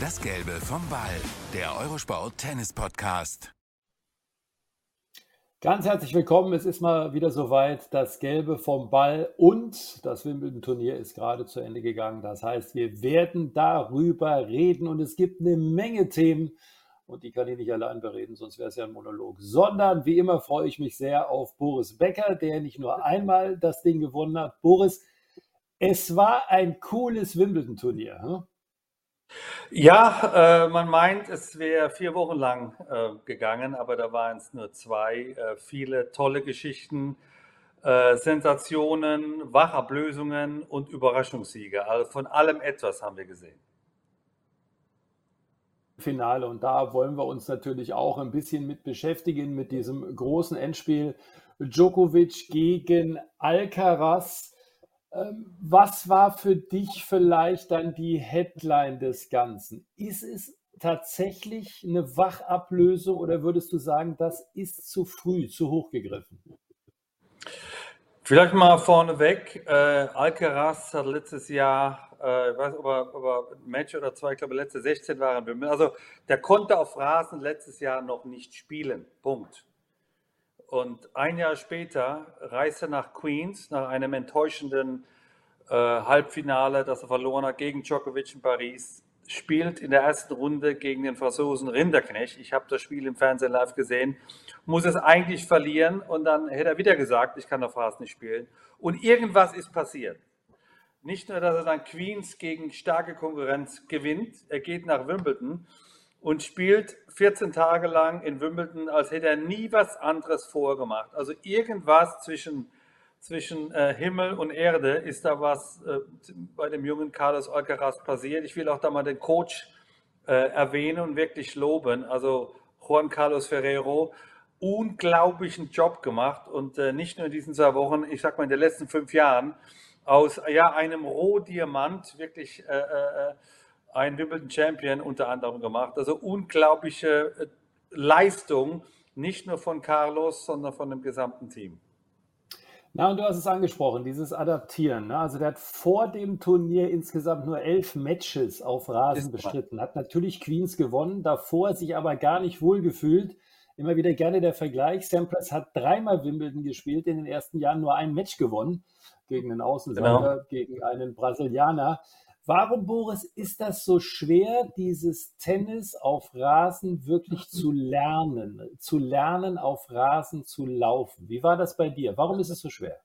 Das Gelbe vom Ball, der Eurosport Tennis Podcast. Ganz herzlich willkommen. Es ist mal wieder soweit. Das Gelbe vom Ball und das Wimbledon-Turnier ist gerade zu Ende gegangen. Das heißt, wir werden darüber reden und es gibt eine Menge Themen und die kann ich nicht allein bereden, sonst wäre es ja ein Monolog. Sondern wie immer freue ich mich sehr auf Boris Becker, der nicht nur einmal das Ding gewonnen hat. Boris, es war ein cooles Wimbledon-Turnier. Hm? Ja, äh, man meint, es wäre vier Wochen lang äh, gegangen, aber da waren es nur zwei. Äh, viele tolle Geschichten, äh, Sensationen, Wachablösungen und Überraschungssiege. Also von allem etwas haben wir gesehen. Finale und da wollen wir uns natürlich auch ein bisschen mit beschäftigen mit diesem großen Endspiel Djokovic gegen Alcaraz. Ähm, was war für dich vielleicht dann die Headline des Ganzen? Ist es tatsächlich eine Wachablösung oder würdest du sagen, das ist zu früh, zu hoch gegriffen? Vielleicht mal vorneweg. Äh, Alcaraz hat letztes Jahr, äh, ich weiß nicht, ob ob er ein Match oder zwei, ich glaube, letzte 16 waren. Also, der konnte auf Rasen letztes Jahr noch nicht spielen. Punkt. Und ein Jahr später reist er nach Queens nach einem enttäuschenden äh, Halbfinale, das er verloren hat gegen Djokovic in Paris. Spielt in der ersten Runde gegen den Franzosen Rinderknecht. Ich habe das Spiel im Fernsehen live gesehen. Muss es eigentlich verlieren und dann hätte er wieder gesagt, ich kann auf Rasen nicht spielen. Und irgendwas ist passiert. Nicht nur, dass er dann Queens gegen starke Konkurrenz gewinnt, er geht nach Wimbledon und spielt 14 Tage lang in Wimbledon, als hätte er nie was anderes vorgemacht. Also irgendwas zwischen, zwischen äh, Himmel und Erde ist da was äh, bei dem jungen Carlos Alcaraz passiert. Ich will auch da mal den Coach äh, erwähnen und wirklich loben. Also Juan Carlos Ferrero, unglaublichen Job gemacht und äh, nicht nur in diesen zwei Wochen, ich sag mal in den letzten fünf Jahren, aus ja, einem Rohdiamant wirklich ein Wimbledon Champion unter anderem gemacht. Also unglaubliche äh, Leistung, nicht nur von Carlos, sondern von dem gesamten Team. Na, und du hast es angesprochen, dieses Adaptieren. Ne? Also der hat vor dem Turnier insgesamt nur elf Matches auf Rasen bestritten, hat natürlich Queens gewonnen, davor sich aber gar nicht wohl gefühlt. Immer wieder gerne der Vergleich. Sampras hat dreimal Wimbledon gespielt, in den ersten Jahren nur ein Match gewonnen gegen einen Außenseiter, genau. gegen einen Brasilianer. Warum, Boris, ist das so schwer, dieses Tennis auf Rasen wirklich zu lernen, zu lernen, auf Rasen zu laufen? Wie war das bei dir? Warum ist es so schwer?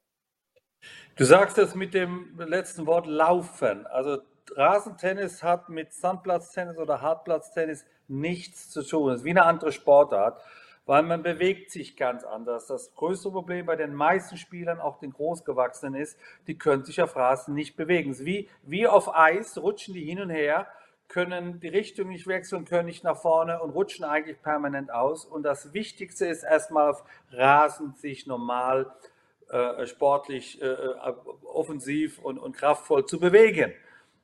Du sagst es mit dem letzten Wort laufen. Also Rasentennis hat mit Sandplatztennis oder Hartplatztennis nichts zu tun. Es ist wie eine andere Sportart weil man bewegt sich ganz anders. Das größte Problem bei den meisten Spielern, auch den Großgewachsenen, ist, die können sich auf Rasen nicht bewegen. Wie, wie auf Eis rutschen die hin und her, können die Richtung nicht wechseln, können nicht nach vorne und rutschen eigentlich permanent aus. Und das Wichtigste ist erstmal auf Rasen sich normal äh, sportlich, äh, äh offensiv und, und kraftvoll zu bewegen.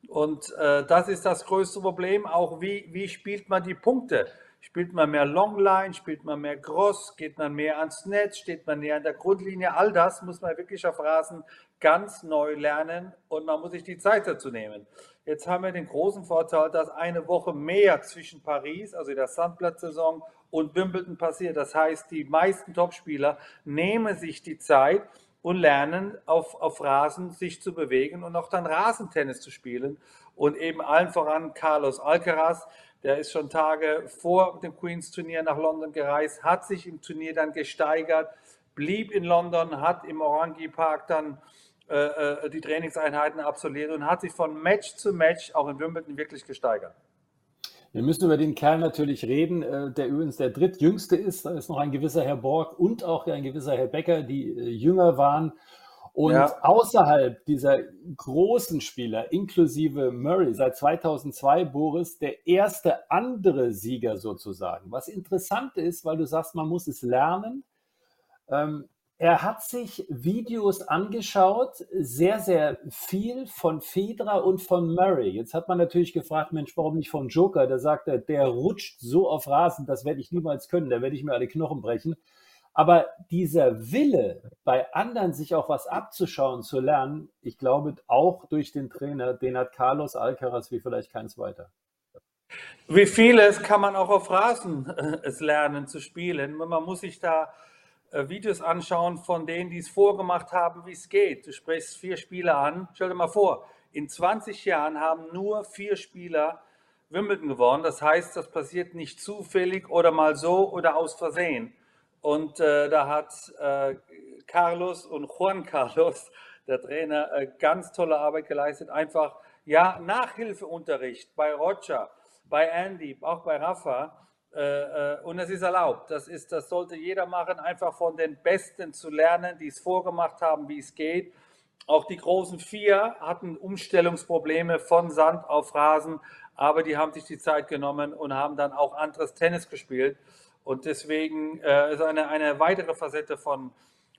Und äh, das ist das größte Problem. Auch wie, wie spielt man die Punkte? Spielt man mehr Longline, spielt man mehr Cross, geht man mehr ans Netz, steht man näher an der Grundlinie. All das muss man wirklich auf Rasen ganz neu lernen und man muss sich die Zeit dazu nehmen. Jetzt haben wir den großen Vorteil, dass eine Woche mehr zwischen Paris, also der Sandplatzsaison, und Wimbledon passiert. Das heißt, die meisten Topspieler nehmen sich die Zeit und lernen auf, auf Rasen sich zu bewegen und auch dann Rasentennis zu spielen. Und eben allen voran Carlos Alcaraz, der ist schon Tage vor dem Queens Turnier nach London gereist, hat sich im Turnier dann gesteigert, blieb in London, hat im Orangi Park dann äh, äh, die Trainingseinheiten absolviert und hat sich von Match zu Match auch in Wimbledon wirklich gesteigert. Wir müssen über den Kerl natürlich reden, äh, der übrigens der drittjüngste ist. Da ist noch ein gewisser Herr Borg und auch ein gewisser Herr Becker, die äh, jünger waren und ja. außerhalb dieser großen Spieler, inklusive Murray, seit 2002 Boris, der erste andere Sieger sozusagen. Was interessant ist, weil du sagst, man muss es lernen. Ähm, er hat sich Videos angeschaut, sehr, sehr viel von Federer und von Murray. Jetzt hat man natürlich gefragt, Mensch, warum nicht von Joker? Da sagt er, der rutscht so auf Rasen, das werde ich niemals können, da werde ich mir alle Knochen brechen. Aber dieser Wille, bei anderen sich auch was abzuschauen, zu lernen, ich glaube auch durch den Trainer, den hat Carlos Alcaraz wie vielleicht kein zweiter. Wie vieles kann man auch auf Rasen äh, es lernen zu spielen. Man muss sich da äh, Videos anschauen von denen, die es vorgemacht haben, wie es geht. Du sprichst vier Spieler an. Stell dir mal vor, in 20 Jahren haben nur vier Spieler Wimbledon gewonnen. Das heißt, das passiert nicht zufällig oder mal so oder aus Versehen. Und äh, da hat äh, Carlos und Juan Carlos, der Trainer, äh, ganz tolle Arbeit geleistet. Einfach, ja, Nachhilfeunterricht bei Roger, bei Andy, auch bei Rafa. Äh, äh, und es ist erlaubt. Das, ist, das sollte jeder machen, einfach von den Besten zu lernen, die es vorgemacht haben, wie es geht. Auch die großen vier hatten Umstellungsprobleme von Sand auf Rasen, aber die haben sich die Zeit genommen und haben dann auch anderes Tennis gespielt. Und deswegen äh, ist eine, eine weitere Facette von,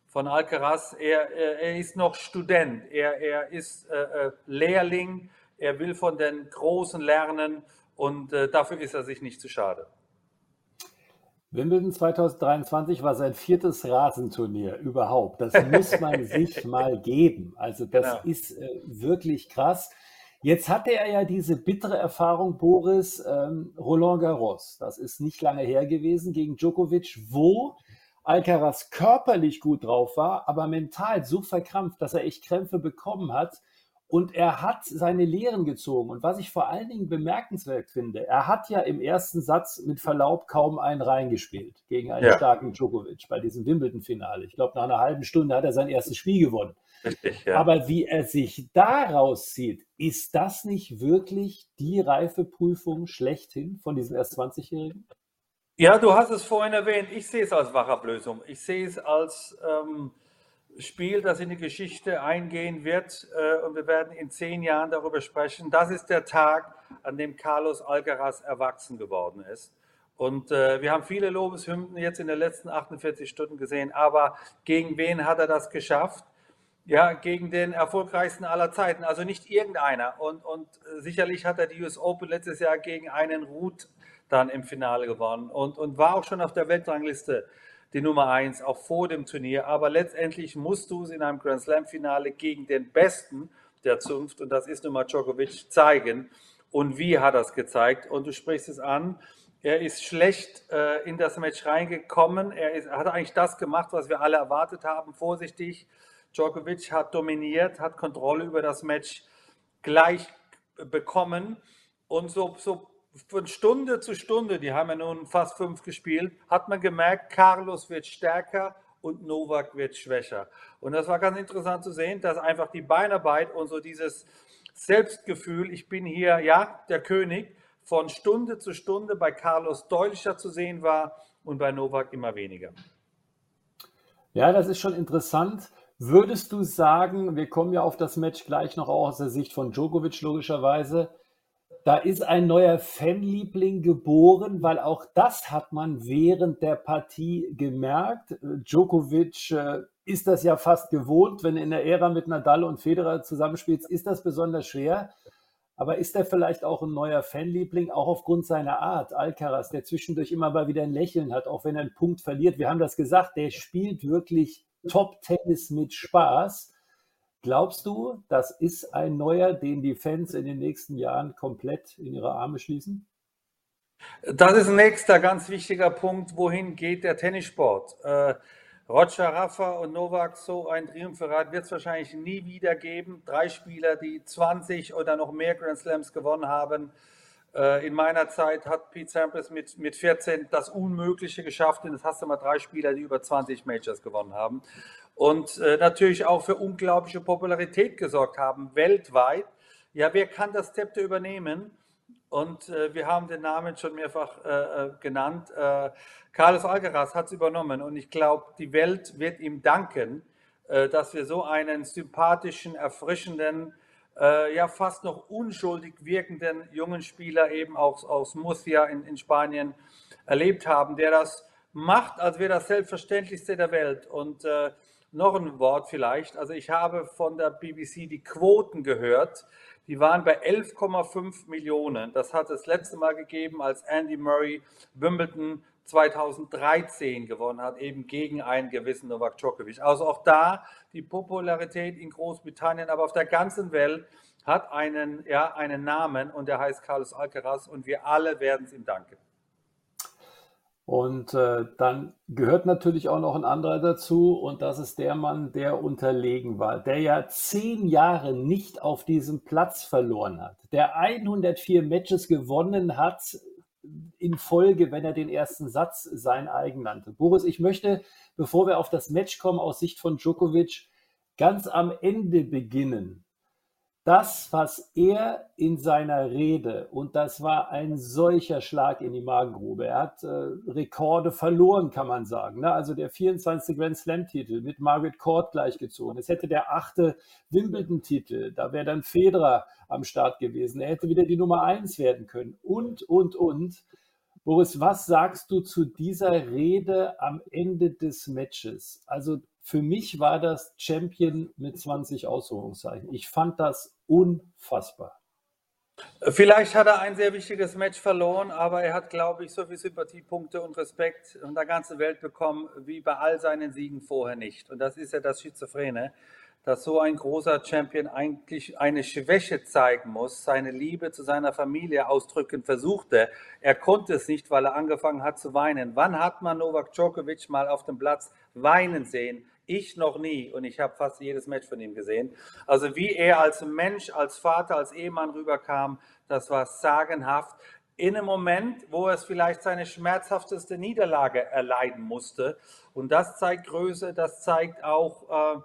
von Alcaraz. Er, er ist noch Student, er, er ist äh, äh, Lehrling, er will von den Großen lernen und äh, dafür ist er sich nicht zu schade. Wimbledon 2023 war sein viertes Rasenturnier überhaupt. Das muss man sich mal geben. Also das ja. ist äh, wirklich krass. Jetzt hatte er ja diese bittere Erfahrung, Boris, ähm, Roland Garros. Das ist nicht lange her gewesen gegen Djokovic, wo Alcaraz körperlich gut drauf war, aber mental so verkrampft, dass er echt Krämpfe bekommen hat. Und er hat seine Lehren gezogen. Und was ich vor allen Dingen bemerkenswert finde, er hat ja im ersten Satz mit Verlaub kaum einen reingespielt gegen einen ja. starken Djokovic bei diesem Wimbledon-Finale. Ich glaube, nach einer halben Stunde hat er sein erstes Spiel gewonnen. Richtig, ja. Aber wie er sich daraus zieht, ist das nicht wirklich die Reifeprüfung schlechthin von diesem erst 20-Jährigen? Ja, du hast es vorhin erwähnt. Ich sehe es als Wachablösung. Ich sehe es als ähm, Spiel, das in die Geschichte eingehen wird. Äh, und wir werden in zehn Jahren darüber sprechen. Das ist der Tag, an dem Carlos Alcaraz erwachsen geworden ist. Und äh, wir haben viele Lobeshymnen jetzt in den letzten 48 Stunden gesehen. Aber gegen wen hat er das geschafft? Ja, gegen den erfolgreichsten aller Zeiten, also nicht irgendeiner. Und, und sicherlich hat er die US Open letztes Jahr gegen einen Ruth dann im Finale gewonnen und, und war auch schon auf der Weltrangliste die Nummer eins, auch vor dem Turnier. Aber letztendlich musst du es in einem Grand Slam-Finale gegen den Besten der Zunft, und das ist nun mal Djokovic, zeigen. Und wie hat er es gezeigt? Und du sprichst es an. Er ist schlecht äh, in das Match reingekommen. Er ist, hat eigentlich das gemacht, was wir alle erwartet haben, vorsichtig. Djokovic hat dominiert, hat Kontrolle über das Match gleich bekommen. Und so, so von Stunde zu Stunde, die haben ja nun fast fünf gespielt, hat man gemerkt, Carlos wird stärker und Novak wird schwächer. Und das war ganz interessant zu sehen, dass einfach die Beinarbeit und so dieses Selbstgefühl, ich bin hier, ja, der König, von Stunde zu Stunde bei Carlos deutlicher zu sehen war und bei Novak immer weniger. Ja, das ist schon interessant. Würdest du sagen, wir kommen ja auf das Match gleich noch aus der Sicht von Djokovic logischerweise, da ist ein neuer Fanliebling geboren, weil auch das hat man während der Partie gemerkt. Djokovic äh, ist das ja fast gewohnt, wenn in der Ära mit Nadal und Federer zusammenspielt, ist das besonders schwer. Aber ist er vielleicht auch ein neuer Fanliebling, auch aufgrund seiner Art? Alcaraz, der zwischendurch immer mal wieder ein Lächeln hat, auch wenn er einen Punkt verliert. Wir haben das gesagt, der spielt wirklich Top-Tennis mit Spaß. Glaubst du, das ist ein neuer, den die Fans in den nächsten Jahren komplett in ihre Arme schließen? Das ist ein nächster ganz wichtiger Punkt. Wohin geht der Tennissport? Äh, Roger Rafa und Novak, so ein Triumphrat wird es wahrscheinlich nie wieder geben. Drei Spieler, die 20 oder noch mehr Grand Slams gewonnen haben. Äh, in meiner Zeit hat Pete Sampras mit, mit 14 das Unmögliche geschafft. Und jetzt hast du mal drei Spieler, die über 20 Majors gewonnen haben und äh, natürlich auch für unglaubliche Popularität gesorgt haben, weltweit. Ja, wer kann das Zepter übernehmen? Und äh, wir haben den Namen schon mehrfach äh, äh genannt. Äh, Carlos Alcaraz hat es übernommen und ich glaube, die Welt wird ihm danken, dass wir so einen sympathischen, erfrischenden, ja fast noch unschuldig wirkenden jungen Spieler eben auch aus Murcia in, in Spanien erlebt haben, der das macht, als wäre das Selbstverständlichste der Welt. Und äh, noch ein Wort vielleicht. Also ich habe von der BBC die Quoten gehört. Die waren bei 11,5 Millionen. Das hat es letzte Mal gegeben, als Andy Murray Wimbledon 2013 gewonnen hat, eben gegen einen gewissen Novak Djokovic. Also auch da die Popularität in Großbritannien, aber auf der ganzen Welt hat einen, ja, einen Namen und der heißt Carlos Alcaraz und wir alle werden es ihm danken. Und äh, dann gehört natürlich auch noch ein anderer dazu und das ist der Mann, der unterlegen war, der ja zehn Jahre nicht auf diesem Platz verloren hat, der 104 Matches gewonnen hat in Folge, wenn er den ersten Satz sein eigen nannte. Boris, ich möchte, bevor wir auf das Match kommen, aus Sicht von Djokovic, ganz am Ende beginnen das, was er in seiner Rede, und das war ein solcher Schlag in die Magengrube, er hat äh, Rekorde verloren, kann man sagen. Ne? Also der 24. Grand Slam-Titel mit Margaret Court gleichgezogen. Es hätte der achte Wimbledon-Titel, da wäre dann Federer am Start gewesen. Er hätte wieder die Nummer eins werden können. Und, und, und. Boris, was sagst du zu dieser Rede am Ende des Matches? Also für mich war das Champion mit 20 Ausrufungszeichen. Ich fand das unfassbar. Vielleicht hat er ein sehr wichtiges Match verloren, aber er hat, glaube ich, so viele Sympathiepunkte und Respekt von der ganzen Welt bekommen, wie bei all seinen Siegen vorher nicht. Und das ist ja das Schizophrene dass so ein großer Champion eigentlich eine Schwäche zeigen muss, seine Liebe zu seiner Familie ausdrücken versuchte. Er konnte es nicht, weil er angefangen hat zu weinen. Wann hat man Novak Djokovic mal auf dem Platz weinen sehen? Ich noch nie und ich habe fast jedes Match von ihm gesehen. Also wie er als Mensch, als Vater, als Ehemann rüberkam, das war sagenhaft. In einem Moment, wo er es vielleicht seine schmerzhafteste Niederlage erleiden musste. Und das zeigt Größe, das zeigt auch... Äh,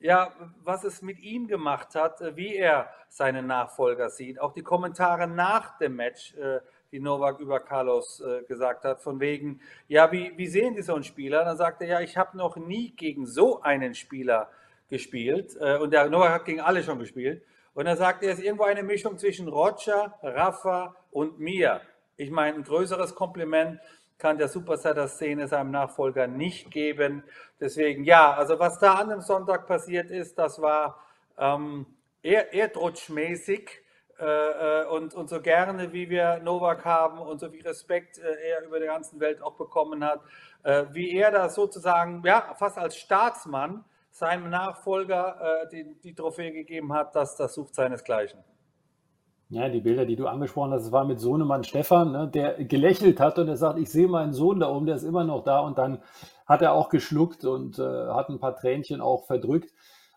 ja, was es mit ihm gemacht hat, äh, wie er seinen Nachfolger sieht. Auch die Kommentare nach dem Match, äh, die Novak über Carlos äh, gesagt hat, von wegen, ja, wie, wie sehen Sie so einen Spieler? Dann sagt er, ja, ich habe noch nie gegen so einen Spieler gespielt. Und der Novak hat gegen alle schon gespielt. Und er sagt, er ist irgendwo eine Mischung zwischen Roger, Rafa und mir. Ich meine, ein größeres Kompliment kann der Superstar der Szene seinem Nachfolger nicht geben. Deswegen, ja, also was da an dem Sonntag passiert ist, das war ähm, eher erdrutschmäßig. Äh, äh, und, und so gerne, wie wir Novak haben und so viel Respekt äh, er über der ganzen Welt auch bekommen hat, äh, wie er da sozusagen, ja, fast als Staatsmann seinem Nachfolger äh, die, die Trophäe gegeben hat, das, das sucht seinesgleichen. Ja, die Bilder, die du angesprochen hast, das war mit Sohnemann Stefan, ne, der gelächelt hat und er sagt, ich sehe meinen Sohn da oben, der ist immer noch da. Und dann hat er auch geschluckt und äh, hat ein paar Tränchen auch verdrückt.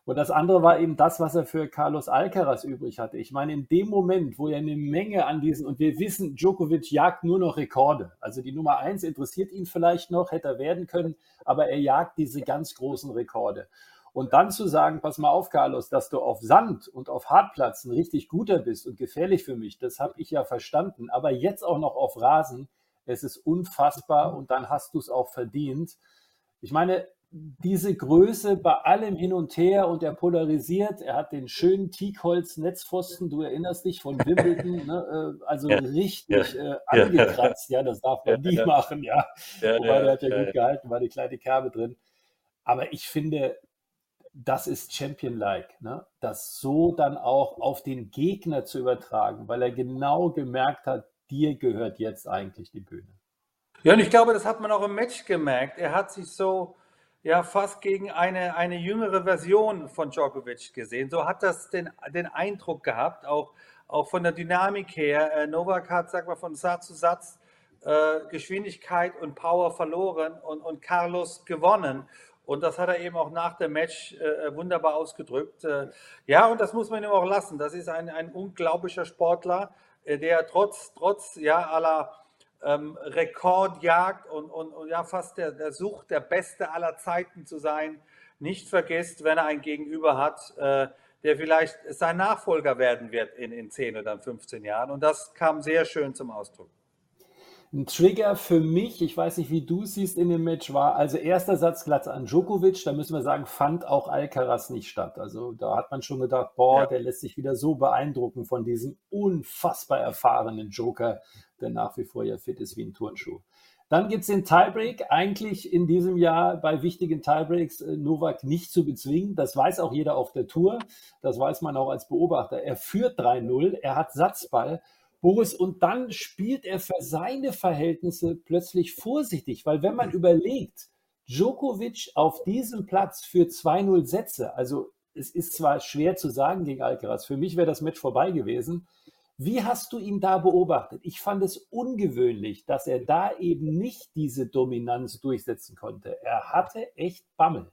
Und das andere war eben das, was er für Carlos Alcaraz übrig hatte. Ich meine, in dem Moment, wo er eine Menge an diesen, und wir wissen, Djokovic jagt nur noch Rekorde. Also die Nummer eins interessiert ihn vielleicht noch, hätte er werden können, aber er jagt diese ganz großen Rekorde. Und dann zu sagen, pass mal auf, Carlos, dass du auf Sand und auf Hartplatz ein richtig guter bist und gefährlich für mich, das habe ich ja verstanden. Aber jetzt auch noch auf Rasen, es ist unfassbar und dann hast du es auch verdient. Ich meine, diese Größe bei allem hin und her und er polarisiert. Er hat den schönen Teakholz-Netzpfosten, du erinnerst dich von Wimbledon, ne? Äh, also ja, richtig ja, äh, angekratzt. Ja, das darf man ja, nie machen, ja. Wobei der hat ja, gut gehalten, war die kleine Kerbe drin. Aber ich finde, das ist Champion-like, ne? das so dann auch auf den Gegner zu übertragen, weil er genau gemerkt hat, dir gehört jetzt eigentlich die Bühne. Ja, und ich glaube, das hat man auch im Match gemerkt. Er hat sich so ja fast gegen eine, eine jüngere Version von Djokovic gesehen. So hat das den, den Eindruck gehabt, auch, auch von der Dynamik her. Äh, Novak hat, sag mal, von Satz zu Satz äh, Geschwindigkeit und Power verloren und, und Carlos gewonnen. Und das hat er eben auch nach dem Match äh, wunderbar ausgedrückt. Äh, ja, und das muss man ihm auch lassen. Das ist ein, ein unglaublicher Sportler, äh, der trotz, trotz ja, aller ähm, Rekordjagd und, und, und, ja, fast der, der Sucht, der Beste aller Zeiten zu sein, nicht vergisst, wenn er ein Gegenüber hat, äh, der vielleicht sein Nachfolger werden wird in, in 10 oder 15 Jahren. Und das kam sehr schön zum Ausdruck. Ein Trigger für mich, ich weiß nicht, wie du es siehst in dem Match, war also erster Satz Glatz an Djokovic, da müssen wir sagen, fand auch Alcaraz nicht statt. Also da hat man schon gedacht, boah, ja. der lässt sich wieder so beeindrucken von diesem unfassbar erfahrenen Joker, der nach wie vor ja fit ist wie ein Turnschuh. Dann gibt es den Tiebreak, eigentlich in diesem Jahr bei wichtigen Tiebreaks äh, Novak nicht zu bezwingen. Das weiß auch jeder auf der Tour, das weiß man auch als Beobachter. Er führt 3-0, er hat Satzball Boris, und dann spielt er für seine Verhältnisse plötzlich vorsichtig, weil wenn man überlegt, Djokovic auf diesem Platz für 2-0 Sätze, also es ist zwar schwer zu sagen gegen Alcaraz, für mich wäre das Match vorbei gewesen. Wie hast du ihn da beobachtet? Ich fand es ungewöhnlich, dass er da eben nicht diese Dominanz durchsetzen konnte. Er hatte echt Bammel.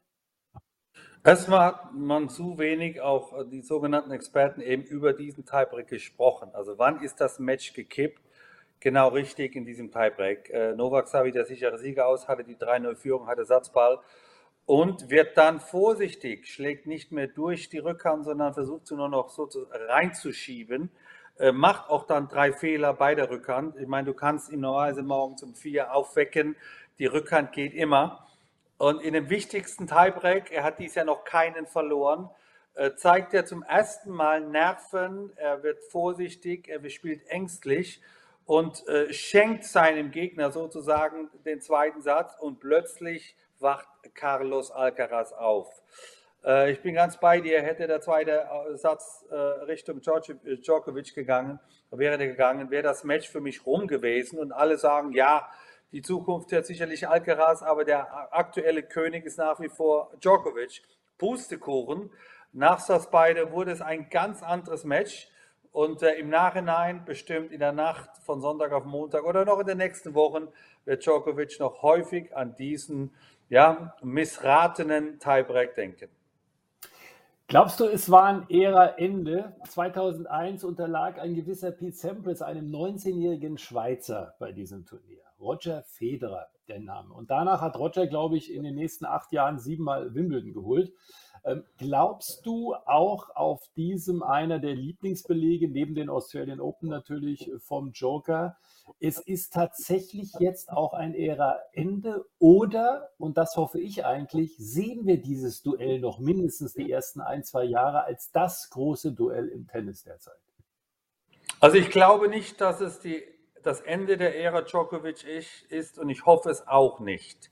Erstmal hat man zu wenig auch äh, die sogenannten Experten eben über diesen Tiebreak gesprochen. Also wann ist das Match gekippt? Genau richtig in diesem Tiebreak. Äh, Novak sah wie der sichere Sieger aus, hatte die 3-0-Führung, hatte Satzball und wird dann vorsichtig, schlägt nicht mehr durch die Rückhand, sondern versucht sie nur noch so reinzuschieben. Äh, macht auch dann drei Fehler bei der Rückhand. Ich meine, du kannst ihn normalerweise morgens um vier aufwecken. Die Rückhand geht immer. Und in dem wichtigsten Tiebreak, er hat dies Jahr noch keinen verloren, äh, zeigt er zum ersten Mal Nerven, er wird vorsichtig, er spielt ängstlich und äh, schenkt seinem Gegner sozusagen den zweiten Satz und plötzlich wacht Carlos Alcaraz auf. Äh, ich bin ganz bei dir, hätte der zweite Satz Richtung Djokovic gegangen, wäre der gegangen, wäre das Match für mich rum gewesen und alle sagen, ja, die Zukunft hat sicherlich Alcaraz, aber der aktuelle König ist nach wie vor Djokovic. Pustekuchen. Nach das beide wurde es ein ganz anderes Match. Und äh, im Nachhinein, bestimmt in der Nacht von Sonntag auf Montag oder noch in den nächsten Wochen, wird Djokovic noch häufig an diesen ja, missratenen Tiebreak denken. Glaubst du, es war ein Ära-Ende? 2001 unterlag ein gewisser Pete Sampras einem 19-jährigen Schweizer bei diesem Turnier. Roger Federer, der Name. Und danach hat Roger, glaube ich, in den nächsten acht Jahren siebenmal Wimbledon geholt. Ähm, glaubst du auch auf diesem einer der Lieblingsbelege, neben den Australian Open natürlich vom Joker, es ist tatsächlich jetzt auch ein Ära-Ende oder, und das hoffe ich eigentlich, sehen wir dieses Duell noch mindestens die ersten ein, zwei Jahre als das große Duell im Tennis derzeit? Also ich glaube nicht, dass es die das Ende der Ära Djokovic ist und ich hoffe es auch nicht,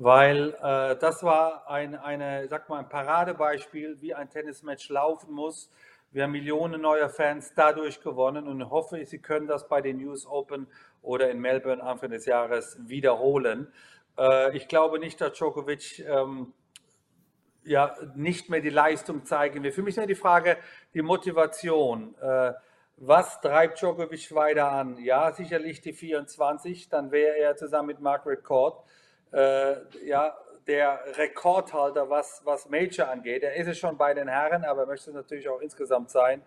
weil äh, das war ein, eine, sag mal, ein Paradebeispiel, wie ein Tennismatch laufen muss. Wir haben Millionen neuer Fans dadurch gewonnen und hoffe, Sie können das bei den News Open oder in Melbourne Anfang des Jahres wiederholen. Äh, ich glaube nicht, dass Djokovic ähm, ja, nicht mehr die Leistung zeigen will. Für mich ist die Frage, die Motivation. Äh, was treibt Djokovic weiter an? Ja, sicherlich die 24, dann wäre er zusammen mit Margaret Court äh, ja, der Rekordhalter, was, was Major angeht. Er ist es schon bei den Herren, aber er möchte es natürlich auch insgesamt sein.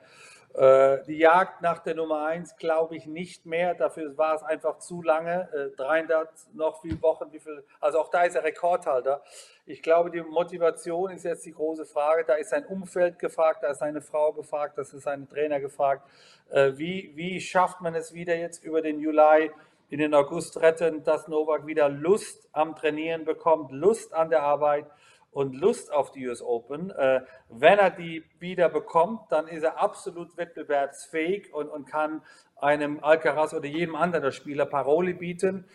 Äh, die Jagd nach der Nummer 1 glaube ich nicht mehr. Dafür war es einfach zu lange. Äh, 300 noch viele Wochen, wie viel, also auch da ist er Rekordhalter. Ich glaube, die Motivation ist jetzt die große Frage. Da ist sein Umfeld gefragt, da ist seine Frau gefragt, da ist seine Trainer gefragt. Äh, wie, wie schafft man es wieder jetzt über den Juli in den August retten, dass Novak wieder Lust am Trainieren bekommt, Lust an der Arbeit? und Lust auf die US Open. Äh, wenn er die wieder bekommt, dann ist er absolut wettbewerbsfähig und, und kann einem Alcaraz oder jedem anderen Spieler Paroli bieten,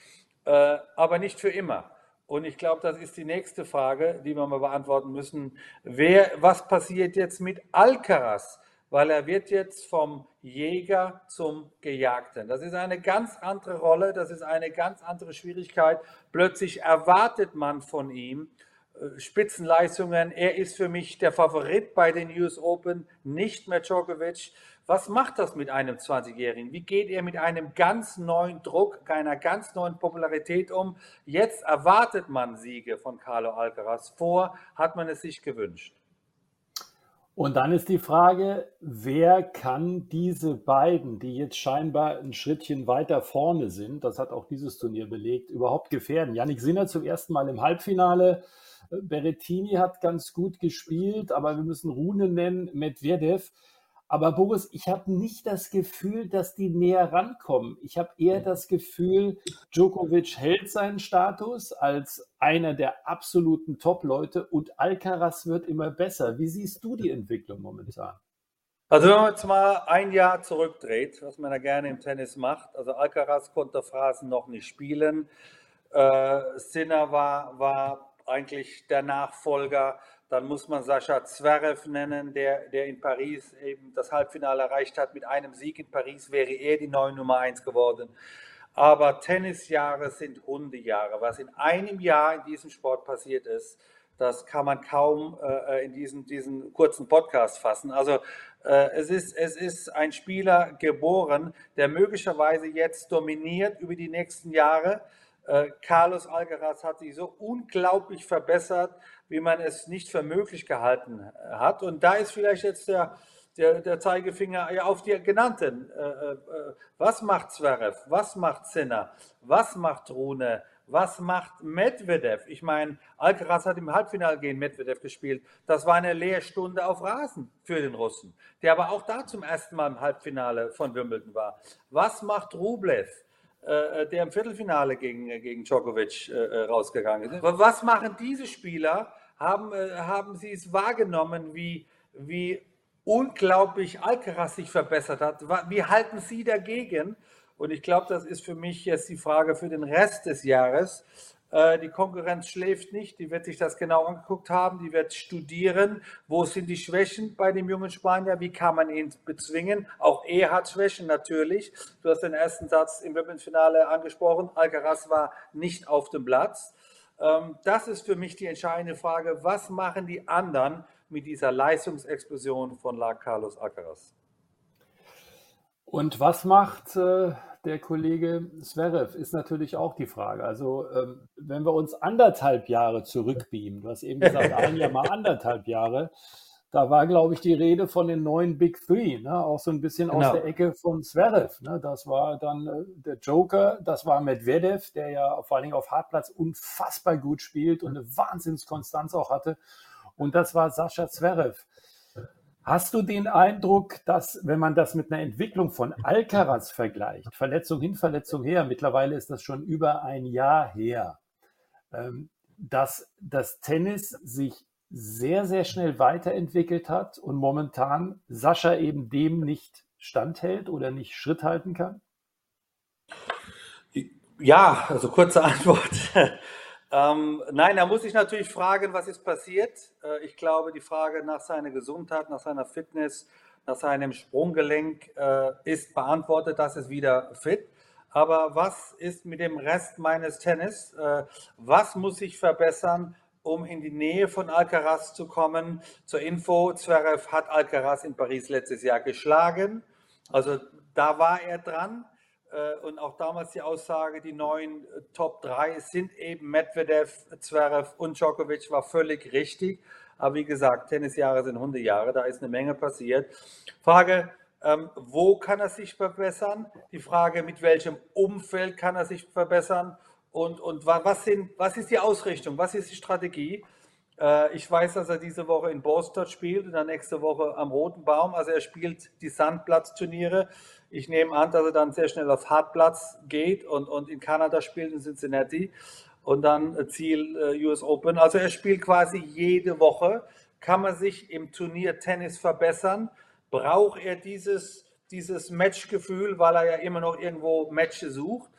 äh, aber nicht für immer. Und ich glaube, das ist die nächste Frage, die wir mal beantworten müssen. Wer, was passiert jetzt mit Alcaraz? Weil er wird jetzt vom Jäger zum Gejagten. Das ist eine ganz andere Rolle, das ist eine ganz andere Schwierigkeit. Plötzlich erwartet man von ihm, äh, Spitzenleistungen. Er ist für mich der Favorit bei den US Open, nicht mehr Djokovic. Was macht das mit einem 20-Jährigen? Wie geht er mit einem ganz neuen Druck, einer ganz neuen Popularität um? Jetzt erwartet man Siege von Carlo Alcaraz. Vor hat man es sich gewünscht. Und dann ist die Frage, wer kann diese beiden, die jetzt scheinbar ein Schrittchen weiter vorne sind, das hat auch dieses Turnier belegt, überhaupt gefährden? Yannick Sinner zum ersten Mal im Halbfinale, Berettini hat ganz gut gespielt, aber wir müssen Rune nennen, Medvedev. Aber Boris, ich habe nicht das Gefühl, dass die näher rankommen. Ich habe eher das Gefühl, Djokovic hält seinen Status als einer der absoluten Top-Leute und Alcaraz wird immer besser. Wie siehst du die Entwicklung momentan? Also wenn man jetzt mal ein Jahr zurückdreht, was man da gerne im Tennis macht, also Alcaraz konnte Phrasen noch nicht spielen, äh, Sinner war, war eigentlich der Nachfolger. Dann muss man Sascha Zverev nennen, der, der in Paris eben das Halbfinale erreicht hat. Mit einem Sieg in Paris wäre er die neue Nummer 1 geworden. Aber Tennisjahre sind Hundejahre. Was in einem Jahr in diesem Sport passiert ist, das kann man kaum äh, in diesen, diesen kurzen Podcast fassen. Also äh, es, ist, es ist ein Spieler geboren, der möglicherweise jetzt dominiert über die nächsten Jahre. Äh, Carlos Alcaraz hat sich so unglaublich verbessert, wie man es nicht für möglich gehalten äh, hat. Und da ist vielleicht jetzt der, der, der Zeigefinger auf die genannten. Äh, äh, was macht Zverev? Was macht Sinner? Was macht Rune? Was macht Medvedev? Ich meine, Alcaraz hat im Halbfinale gegen Medvedev gespielt. Das war eine Lehrstunde auf Rasen für den Russen, der aber auch da zum ersten Mal im Halbfinale von Wimbledon war. Was macht Rublev? Äh, der im Viertelfinale gegen, gegen Djokovic rausgegangen ist. Was machen diese Spieler? Haben, äh, haben sie es wahrgenommen, wie, wie unglaublich Alcaraz sich verbessert hat? Wie halten sie dagegen? Und ich glaube, das ist für mich jetzt die Frage für den Rest des Jahres. Äh, die Konkurrenz schläft nicht, die wird sich das genau angeguckt haben, die wird studieren, wo sind die Schwächen bei dem jungen Spanier, wie kann man ihn bezwingen. Auch er hat Schwächen natürlich. Du hast den ersten Satz im Wimbledon-Finale angesprochen, Alcaraz war nicht auf dem Platz. Ähm, das ist für mich die entscheidende Frage, was machen die anderen mit dieser Leistungsexplosion von La Carlos Alcaraz? Und was macht äh, der Kollege Zverev, ist natürlich auch die Frage. Also, ähm, wenn wir uns anderthalb Jahre zurückbeamen, du hast eben gesagt, ein Jahr mal anderthalb Jahre, da war, glaube ich, die Rede von den neuen Big Three, ne? auch so ein bisschen genau. aus der Ecke von Zverev. Ne? Das war dann äh, der Joker, das war Medvedev, der ja vor allen Dingen auf Hartplatz unfassbar gut spielt und eine Wahnsinnskonstanz auch hatte. Und das war Sascha Zverev. Hast du den Eindruck, dass, wenn man das mit einer Entwicklung von Alcaraz vergleicht, Verletzung hin, Verletzung her, mittlerweile ist das schon über ein Jahr her, ähm, dass das Tennis sich sehr, sehr schnell weiterentwickelt hat und momentan Sascha eben dem nicht standhält oder nicht Schritt halten kann? Ja, also kurze Antwort. Ähm, nein, da muss ich natürlich fragen, was ist passiert. Äh, ich glaube, die Frage nach seiner Gesundheit, nach seiner Fitness, nach seinem Sprunggelenk äh, ist beantwortet, das ist wieder fit. Aber was ist mit dem Rest meines Tennis? Äh, was muss ich verbessern, um in die Nähe von Alcaraz zu kommen? Zur Info, Zverev hat Alcaraz in Paris letztes Jahr geschlagen. Also da war er dran. Äh, und auch damals die Aussage, die neuen äh, Top 3 sind eben Medvedev, Zverev und Djokovic, war völlig richtig. Aber wie gesagt, Tennisjahre sind Hundejahre, da ist eine Menge passiert. Frage, ähm, wo kann er sich verbessern? Die Frage, mit welchem Umfeld kann er sich verbessern? Und, und was, sind, was ist die Ausrichtung? Was ist die Strategie? Äh, ich weiß, dass er diese Woche in Boston spielt und dann nächste Woche am Roten Baum. Also er spielt die Sandplatzturniere. Ich nehme an, dass er dann sehr schnell auf Hartplatz geht und, und in Kanada spielt, in Cincinnati. Und dann Ziel äh, US Open. Also er spielt quasi jede Woche. Kann man sich im Turnier Tennis verbessern? Braucht er dieses, dieses Matchgefühl, weil er ja immer noch irgendwo Matches sucht?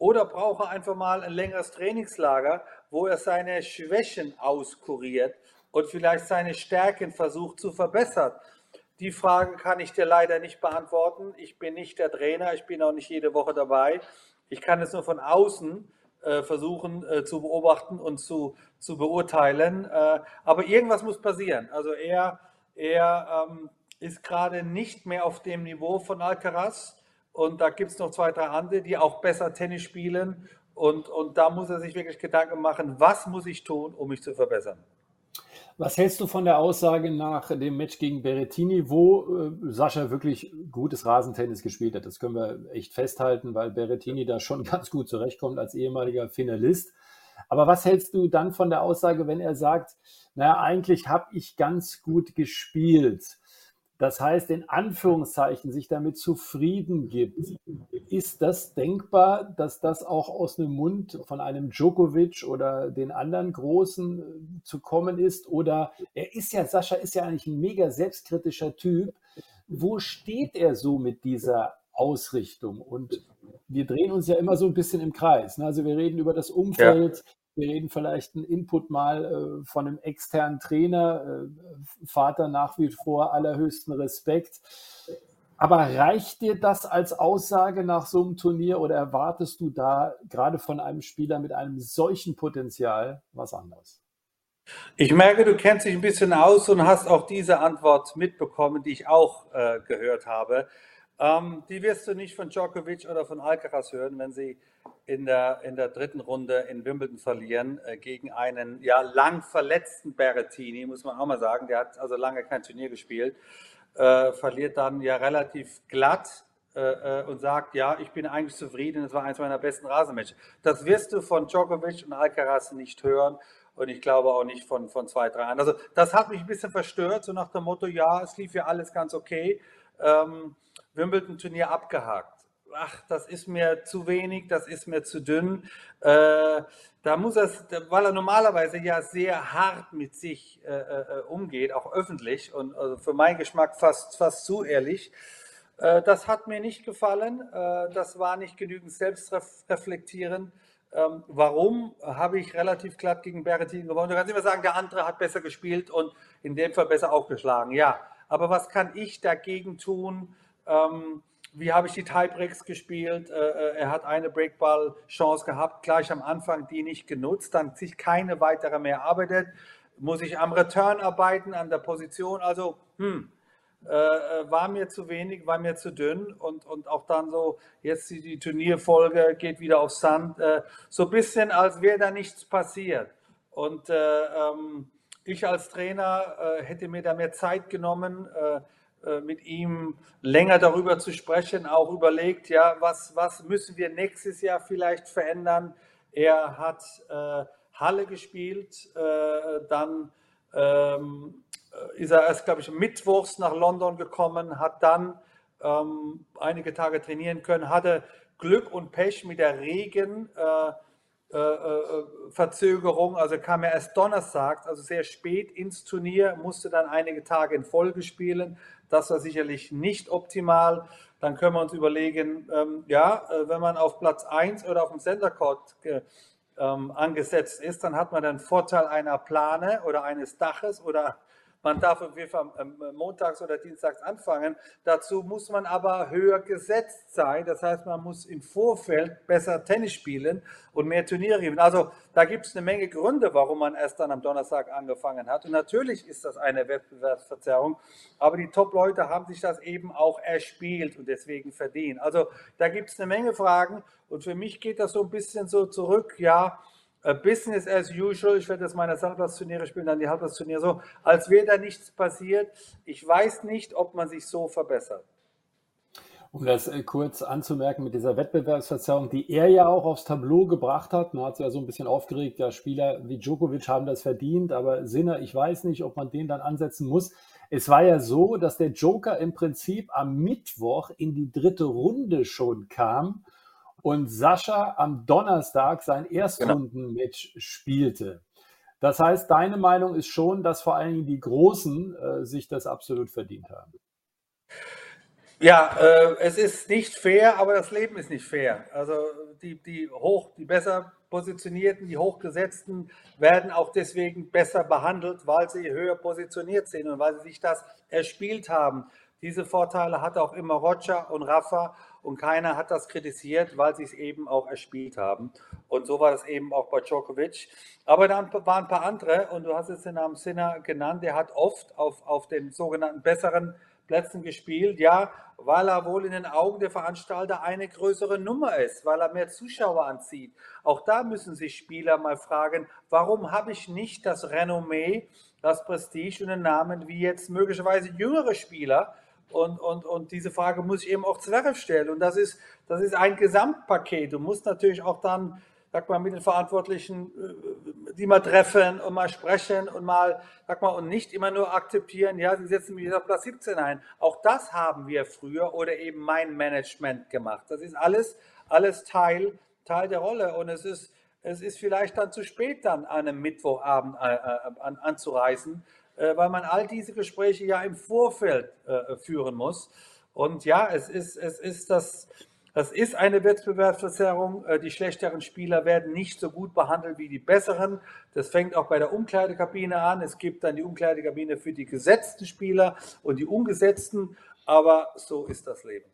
Oder braucht er einfach mal ein längeres Trainingslager, wo er seine Schwächen auskuriert und vielleicht seine Stärken versucht zu verbessern? Die Frage kann ich dir leider nicht beantworten. Ich bin nicht der Trainer, ich bin auch nicht jede Woche dabei. Ich kann es nur von außen äh, versuchen äh, zu beobachten und zu, zu beurteilen. Äh, aber irgendwas muss passieren. Also er, er ähm, ist gerade nicht mehr auf dem Niveau von Alcaraz. Und da gibt es noch zwei, drei andere, die auch besser Tennis spielen. Und, und da muss er sich wirklich Gedanken machen, was muss ich tun, um mich zu verbessern. Was hältst du von der Aussage nach dem Match gegen Berrettini, wo äh, Sascha wirklich gutes Rasentennis gespielt hat? Das können wir echt festhalten, weil Berrettini da schon ganz gut zurechtkommt als ehemaliger Finalist. Aber was hältst du dann von der Aussage, wenn er sagt, naja, eigentlich habe ich ganz gut gespielt? Das heißt in Anführungszeichen sich damit zufrieden gibt, ist das denkbar, dass das auch aus dem Mund von einem Djokovic oder den anderen Großen äh, zu kommen ist? Oder er ist ja, Sascha ist ja eigentlich ein mega selbstkritischer Typ. Wo steht er so mit dieser Ausrichtung? Und wir drehen uns ja immer so ein bisschen im Kreis. Ne? Also wir reden über das Umfeld, ja. Wir reden vielleicht einen Input mal äh, von einem externen Trainer, äh, Vater nach wie vor allerhöchsten Respekt. Aber reicht dir das als Aussage nach so einem Turnier oder erwartest du da gerade von einem Spieler mit einem solchen Potenzial was anderes? Ich merke, du kennst dich ein bisschen aus und hast auch diese Antwort mitbekommen, die ich auch äh, gehört habe. Ähm, die wirst du nicht von Djokovic oder von Alcaraz hören, wenn sie in der, in der dritten Runde in Wimbledon verlieren äh, gegen einen ja, lang verletzten Berrettini, muss man auch mal sagen. Der hat also lange kein Turnier gespielt, äh, verliert dann ja relativ glatt äh, äh und sagt, ja, ich bin eigentlich zufrieden, es war eines meiner besten Rasenmatches. Das wirst du von Djokovic und Alcaraz nicht hören und ich glaube auch nicht von, von zwei, drei anderen. Also das hat mich ein bisschen verstört, so nach dem Motto, ja, es lief ja alles ganz okay. Ähm, Wimbledon-Turnier abgehakt. Ach, das ist mir zu wenig, das ist mir zu dünn. Äh, da muss er, weil er normalerweise ja sehr hart mit sich äh, äh, umgeht, auch öffentlich und also für meinen Geschmack fast, fast zu ehrlich. Äh, das hat mir nicht gefallen. Äh, das war nicht genügend selbstreflektierend. Ähm, warum habe ich relativ glatt gegen Berrettini gewonnen? Du kannst immer sagen, der andere hat besser gespielt und in dem Fall besser aufgeschlagen. Ja, aber was kann ich dagegen tun? Ähm, wie habe ich die Tiebreaks gespielt? Äh, äh, er hat eine Breakball-Chance gehabt, gleich am Anfang die nicht genutzt, dann sich keine weitere mehr arbeitet. Muss ich am Return arbeiten, an der Position? Also, hm, äh, äh, war mir zu wenig, war mir zu dünn und, und auch dann so, jetzt die, die Turnierfolge geht wieder auf Sand, äh, so ein bisschen, als wäre da nichts passiert. Und äh, ähm, ich als Trainer hätte mir da mehr Zeit genommen, mit ihm länger darüber zu sprechen, auch überlegt, ja, was, was müssen wir nächstes Jahr vielleicht verändern. Er hat äh, Halle gespielt, äh, dann ähm, ist er erst, glaube ich, mittwochs nach London gekommen, hat dann ähm, einige Tage trainieren können, hatte Glück und Pech mit der Regen. Äh, äh, äh, also kam er erst Donnerstag, also sehr spät ins Turnier, musste dann einige Tage in Folge spielen. Das war sicherlich nicht optimal. Dann können wir uns überlegen, ähm, ja, äh, wenn man auf Platz 1 oder auf dem Center Court ähm, angesetzt ist, dann hat man den Vorteil einer Plane oder eines Daches oder man darf auf jeden Fall montags oder dienstags anfangen. Dazu muss man aber höher gesetzt sein. Das heißt, man muss im Vorfeld besser Tennis spielen und mehr Turniere gewinnen. Also da gibt es eine Menge Gründe, warum man erst dann am Donnerstag angefangen hat. Und natürlich ist das eine Wettbewerbsverzerrung. Aber die Top-Leute haben sich das eben auch erspielt und deswegen verdient. Also da gibt es eine Menge Fragen. Und für mich geht das so ein bisschen so zurück, ja, Business as usual. Ich werde jetzt meine Sandplatzturniere spielen, dann die Halbplatzturniere so, als wäre da nichts passiert. Ich weiß nicht, ob man sich so verbessert. Um das äh, kurz anzumerken mit dieser Wettbewerbsverzerrung, die er ja auch aufs Tableau gebracht hat. Man hat sich ja so ein bisschen aufgeregt, ja, Spieler wie Djokovic haben das verdient, aber Sinner, ich weiß nicht, ob man den dann ansetzen muss. Es war ja so, dass der Joker im Prinzip am Mittwoch in die dritte Runde schon kam und Sascha am Donnerstag sein Erstrundenmatch genau. spielte. Das heißt, deine Meinung ist schon, dass vor allen Dingen die Großen äh, sich das absolut verdient haben. Ja, äh, es ist nicht fair, aber das Leben ist nicht fair. Also die, die hoch, die besser positionierten, die hochgesetzten werden auch deswegen besser behandelt, weil sie höher positioniert sind und weil sie sich das erspielt haben. Diese Vorteile hat auch immer Roger und Rafa und keiner hat das kritisiert, weil sie es eben auch erspielt haben. Und so war das eben auch bei Djokovic. Aber dann waren ein paar andere, und du hast jetzt den Namen Sinner genannt, der hat oft auf, auf den sogenannten besseren Plätzen gespielt, ja, weil er wohl in den Augen der Veranstalter eine größere Nummer ist, weil er mehr Zuschauer anzieht. Auch da müssen sich Spieler mal fragen, warum habe ich nicht das Renommee, das Prestige und den Namen wie jetzt möglicherweise jüngere Spieler, und, und, und diese Frage muss ich eben auch Zverev stellen. Und das ist, das ist ein Gesamtpaket. Du musst natürlich auch dann, sag mal, mit den Verantwortlichen, äh, die mal treffen und mal sprechen und mal, sag mal, und nicht immer nur akzeptieren, ja, sie setzen mich auf Platz 17 ein. Auch das haben wir früher oder eben mein Management gemacht. Das ist alles, alles Teil, Teil der Rolle. Und es ist, es ist vielleicht dann zu spät, dann an einem Mittwochabend äh, äh an, anzureisen weil man all diese Gespräche ja im Vorfeld äh, führen muss. Und ja, es ist, es ist das, Das ist eine Wettbewerbsverzerrung. Äh, die schlechteren Spieler werden nicht so gut behandelt wie die besseren. Das fängt auch bei der Umkleidekabine an. Es gibt dann die Umkleidekabine für die gesetzten Spieler und die ungesetzten. Aber so ist das Leben.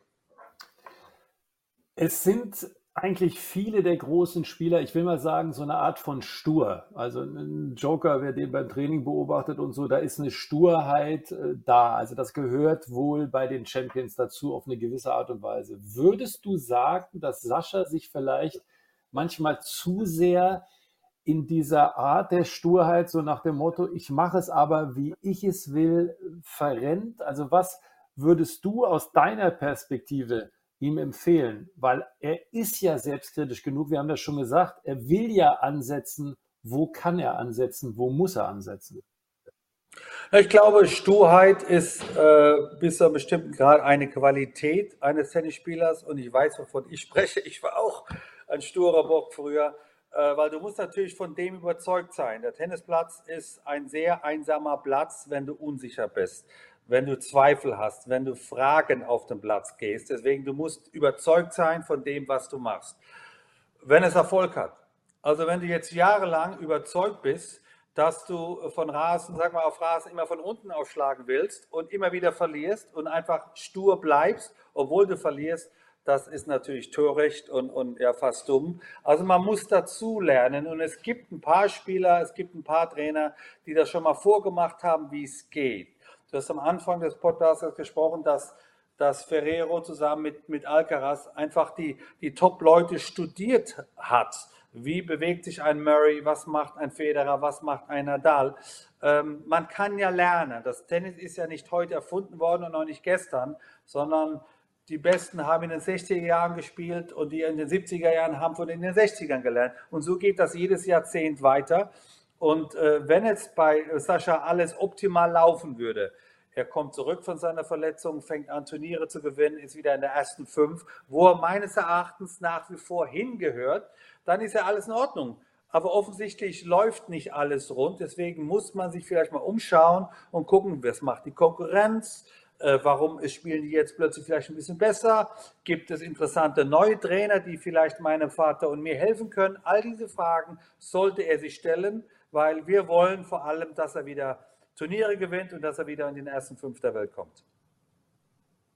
Es sind eigentlich viele der großen Spieler, ich will mal sagen, so eine Art von Stur. Also ein Joker, wer den beim Training beobachtet und so, da ist eine Sturheit äh, da. Also das gehört wohl bei den Champions dazu auf eine gewisse Art und Weise. Würdest du sagen, dass Sascha sich vielleicht manchmal zu sehr in dieser Art der Sturheit, so nach dem Motto, ich mache es aber, wie ich es will, verrennt? Also was würdest du aus deiner Perspektive ihm empfehlen, weil er ist ja selbstkritisch genug. Wir haben das schon gesagt. Er will ja ansetzen. Wo kann er ansetzen? Wo muss er ansetzen? Ich glaube, Sturheit ist äh, bis zu einem bestimmten Grad eine Qualität eines Tennisspielers und ich weiß, wovon ich spreche. Ich war auch ein sturer Bock früher, äh, weil du musst natürlich von dem überzeugt sein. Der Tennisplatz ist ein sehr einsamer Platz, wenn du unsicher bist wenn du Zweifel hast, wenn du Fragen auf den Platz gehst. Deswegen, du musst überzeugt sein von dem, was du machst. Wenn es Erfolg hat. Also wenn du jetzt jahrelang überzeugt bist, dass du von Rasen, sag mal auf Rasen immer von unten aufschlagen willst und immer wieder verlierst und einfach stur bleibst, obwohl du verlierst, das ist natürlich töricht und, und ja fast dumm. Also man muss dazu lernen und es gibt ein paar Spieler, es gibt ein paar Trainer, die das schon mal vorgemacht haben, wie es geht. Du hast am Anfang des Podcasts gesprochen, dass, dass Ferrero zusammen mit, mit Alcaraz einfach die, die Top-Leute studiert hat. Wie bewegt sich ein Murray? Was macht ein Federer? Was macht ein Nadal? Ähm, man kann ja lernen. Das Tennis ist ja nicht heute erfunden worden und auch nicht gestern, sondern die Besten haben in den 60er Jahren gespielt und die in den 70er Jahren haben von den 60ern gelernt. Und so geht das jedes Jahrzehnt weiter. Und äh, wenn jetzt bei Sascha alles optimal laufen würde, er kommt zurück von seiner Verletzung, fängt an Turniere zu gewinnen, ist wieder in der ersten fünf, wo er meines Erachtens nach wie vor hingehört, dann ist ja alles in Ordnung. Aber offensichtlich läuft nicht alles rund. Deswegen muss man sich vielleicht mal umschauen und gucken, was macht die Konkurrenz, äh, warum spielen die jetzt plötzlich vielleicht ein bisschen besser? Gibt es interessante neue Trainer, die vielleicht meinem Vater und mir helfen können? All diese Fragen sollte er sich stellen weil wir wollen vor allem, dass er wieder Turniere gewinnt und dass er wieder in den ersten fünf der Welt kommt.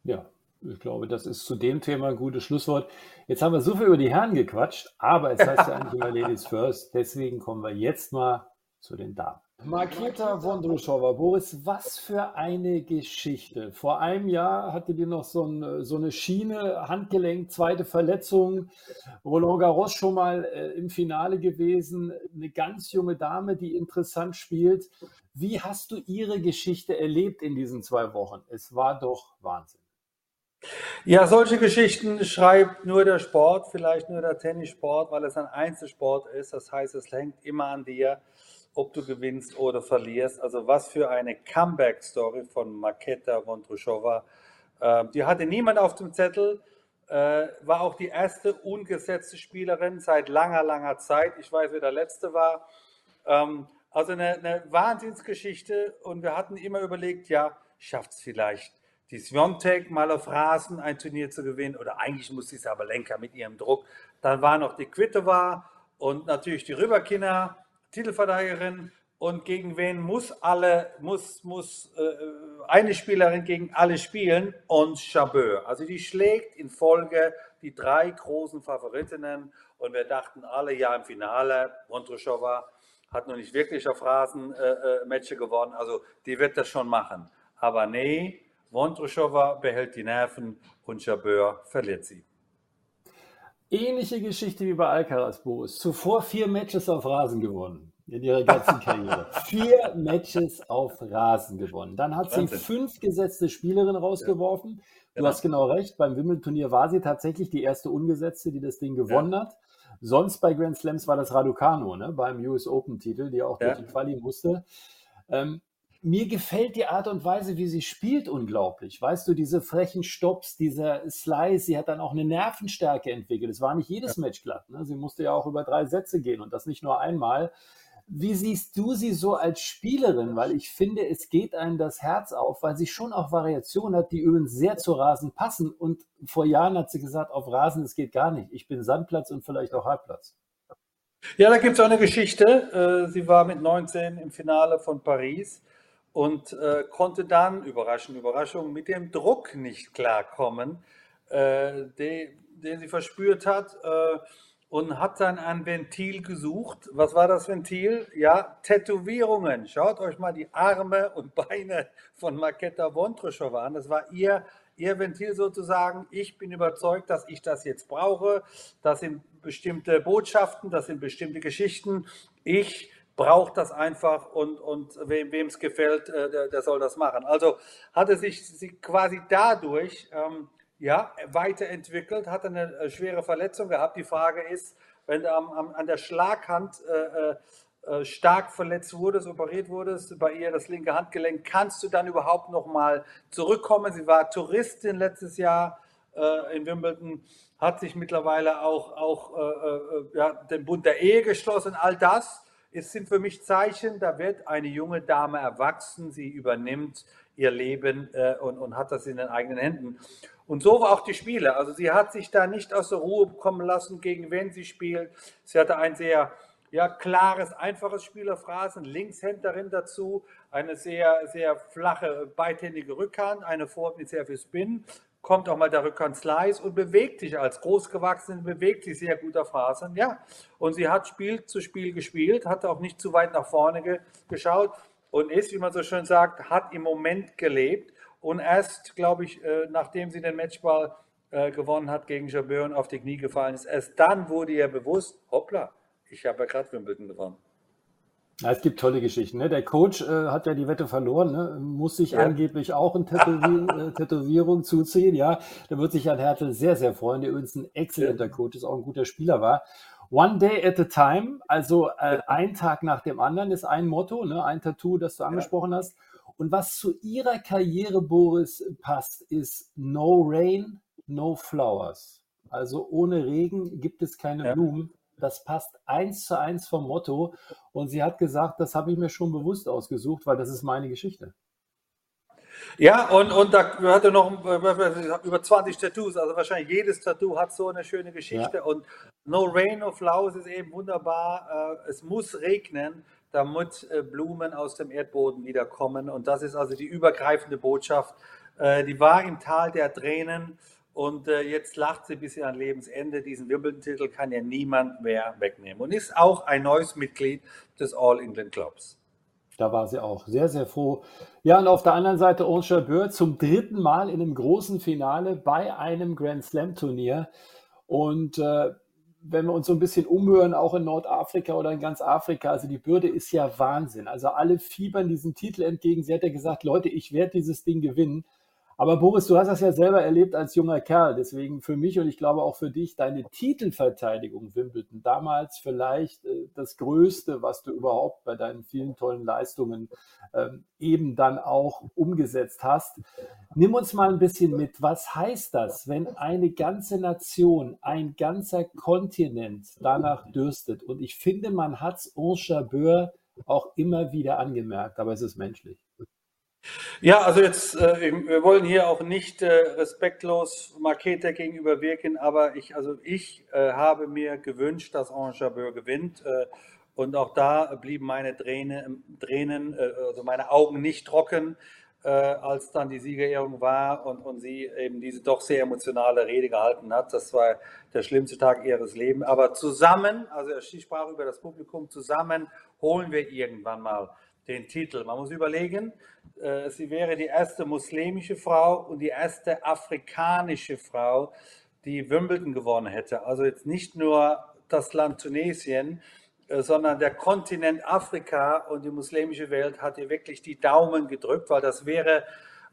Ja, ich glaube, das ist zu dem Thema ein gutes Schlusswort. Jetzt haben wir so viel über die Herren gequatscht, aber es heißt ja eigentlich immer Ladies First. Deswegen kommen wir jetzt mal zu den Damen. Marketa Wondruschowa, Boris, was für eine Geschichte. Vor einem Jahr hatte die noch so, ein, so eine Schiene, Handgelenk, zweite Verletzung. Roland Garros schon mal äh, im Finale gewesen. Eine ganz junge Dame, die interessant spielt. Wie hast du ihre Geschichte erlebt in diesen zwei Wochen? Es war doch Wahnsinn. Ja, solche Geschichten schreibt nur der Sport, vielleicht nur der Tennissport, weil es ein Einzelsport ist. Das heißt, es hängt immer an dir ob du gewinnst oder verlierst. Also was für eine Comeback-Story von Maketa Vondrushova. Ähm, die hatte niemand auf dem Zettel, äh, war auch die erste ungesetzte Spielerin seit langer, langer Zeit. Ich weiß, wer der letzte war. Ähm, also eine, eine Wahnsinnsgeschichte und wir hatten immer überlegt, ja, schafft es vielleicht die Sviontek mal auf Rasen ein Turnier zu gewinnen oder eigentlich muss die Sabalenka mit ihrem Druck. Dann war noch die Kvitova und natürlich die Rüberkinder Titelverteidigerin und gegen wen muss alle, muss, muss äh, eine Spielerin gegen alle spielen und Chabot. Also die schlägt in Folge die drei großen Favoritinnen und wir dachten alle, ja im Finale, Vondrushova hat noch nicht wirklich auf Rasen äh, äh, gewonnen, also die wird das schon machen. Aber nee, Vondrushova behält die Nerven und Chabot verliert sie. Ähnliche Geschichte wie bei Alcaraz, Boris. Zuvor vier Matches auf Rasen gewonnen in ihrer ganzen Karriere. vier Matches auf Rasen gewonnen. Dann hat sie fünf gesetzte Spielerinnen rausgeworfen. Ja. Du genau. hast genau recht. Beim Wimbledon-Turnier war sie tatsächlich die erste Ungesetzte, die das Ding gewonnen ja. hat. Sonst bei Grand Slams war das Raducano, ne, beim US Open-Titel, die auch ja. durch die Quali musste. Ähm, mir gefällt die Art und Weise, wie sie spielt, unglaublich. Weißt du, diese frechen Stops, dieser Slice, sie hat dann auch eine Nervenstärke entwickelt. Es war nicht jedes Match glatt. Ne? Sie musste ja auch über drei Sätze gehen und das nicht nur einmal. Wie siehst du sie so als Spielerin? Weil ich finde, es geht einem das Herz auf, weil sie schon auch Variationen hat, die übrigens sehr zu Rasen passen. Und vor Jahren hat sie gesagt, auf Rasen, es geht gar nicht. Ich bin Sandplatz und vielleicht auch Halbplatz. Ja, da gibt es auch eine Geschichte. Äh, sie war mit 19 im Finale von Paris und äh, konnte dann, Überraschung, Überraschung, mit dem Druck nicht klarkommen, äh, den, den sie verspürt hat und hat dann ein Ventil gesucht. Was war das Ventil? Ja, Tätowierungen. Schaut euch mal die Arme und Beine von Maketa Wondruschowa an. Das war ihr ihr Ventil sozusagen. Ich bin überzeugt, dass ich das jetzt brauche. Das sind bestimmte Botschaften, das sind bestimmte Geschichten. Ich brauche das einfach und, und wem es gefällt, äh, der, der, soll das machen. Also hat er sich quasi dadurch ähm, ja, weiterentwickelt, hat eine äh, schwere Verletzung gehabt. Die Frage ist, wenn du am, am, an der Schlaghand äh, äh äh, stark verletzt wurdest, operiert wurdest, bei ihr das linke Handgelenk, kannst du dann überhaupt noch mal zurückkommen? Sie war Touristin letztes Jahr äh, in Wimbledon, hat sich mittlerweile auch, auch äh, ja, den Bund der Ehe geschlossen. All das ist, sind für mich Zeichen, da wird eine junge Dame erwachsen, sie übernimmt ihr Leben äh, und, und hat das in den eigenen Händen. Und so war auch die Spiele. Also sie hat sich da nicht aus der Ruhe kommen lassen, gegen wen sie spielt. Sie hatte ein sehr ja, klares, einfaches Spielerphrasen, Linkshänderin dazu, eine sehr, sehr flache, beidhändige Rückhand, eine Vorhand mit sehr viel Spin, kommt auch mal der Slice und bewegt sich als Großgewachsene, bewegt sich sehr gut auf Rasen, ja. Und sie hat Spiel zu Spiel gespielt, hat auch nicht zu weit nach vorne ge geschaut und ist, wie man so schön sagt, hat im Moment gelebt. Und erst, glaube ich, äh, nachdem sie den Matchball äh, gewonnen hat gegen Jabeur und auf die Knie gefallen ist, erst dann wurde ihr bewusst, hoppla, ich habe ja gerade Wimbledon gewonnen. Ja, es gibt tolle Geschichten. Ne? Der Coach äh, hat ja die Wette verloren, ne? muss sich ja. angeblich auch eine Tätowier äh, Tätowierung zuziehen. Ja, da wird sich Jan Hertel sehr, sehr freuen, der übrigens ein exzellenter ja. Coach ist, auch ein guter Spieler war. One day at a time, also äh, ein Tag nach dem anderen ist ein Motto, ne? ein Tattoo, das du angesprochen hast. Und was zu ihrer Karriere, Boris, passt, ist No Rain, No Flowers. Also ohne Regen gibt es keine. Blumen das passt eins zu eins vom Motto. Und sie hat gesagt, das habe ich mir schon bewusst ausgesucht, weil das ist meine Geschichte. Ja, und, und da hatte noch über 20 Tattoos, also wahrscheinlich jedes Tattoo hat so eine schöne Geschichte. Ja. Und No Rain of Flowers ist eben wunderbar. Äh, es muss regnen, damit äh, Blumen aus dem Erdboden wiederkommen. Und das ist also die übergreifende Botschaft. Äh, die war im Tal der Tränen und äh, jetzt lacht sie bis an Lebensende. Diesen Wimbledon-Titel kann ja niemand mehr wegnehmen. Und ist auch ein neues Mitglied des All England Clubs. Da war sie auch sehr, sehr froh. Ja, und auf der anderen Seite Ons Jabeur zum dritten Mal in einem großen Finale bei einem Grand Slam Turnier. Und äh, wenn wir uns so ein bisschen umhören, auch in Nordafrika oder in ganz Afrika, also die Bürde ist ja Wahnsinn. Also alle fiebern diesen Titel entgegen. Sie hat ja gesagt, Leute, ich werde dieses Ding gewinnen. Aber Boris, du hast das ja selber erlebt als junger Kerl. Deswegen für mich und ich glaube auch für dich deine Titelverteidigung Wimbledon damals vielleicht äh, das Größte, was du überhaupt bei deinen vielen tollen Leistungen ähm, eben dann auch umgesetzt hast. Nimm uns mal ein bisschen mit. Was heißt das, wenn eine ganze Nation, ein ganzer Kontinent danach dürstet? Und ich finde, man hat es en Chabeur auch immer wieder angemerkt, aber es ist menschlich. Ja, also jetzt, äh, wir wollen hier auch nicht äh, respektlos Markete gegenüber wirken, aber ich, also ich äh, habe mir gewünscht, dass Ange gewinnt. Äh, und auch da blieben meine Tränen, Tränen äh, also meine Augen nicht trocken, äh, als dann die Siegerehrung war und, und sie eben diese doch sehr emotionale Rede gehalten hat. Das war der schlimmste Tag ihres Lebens. Aber zusammen, also sie sprach über das Publikum, zusammen holen wir irgendwann mal den Titel. Man muss überlegen, äh, sie wäre die erste muslimische Frau und die erste afrikanische Frau, die Wimbledon gewonnen hätte. Also jetzt nicht nur das Land Tunesien, äh, sondern der Kontinent Afrika und die muslimische Welt hat ihr wirklich die Daumen gedrückt, weil das wäre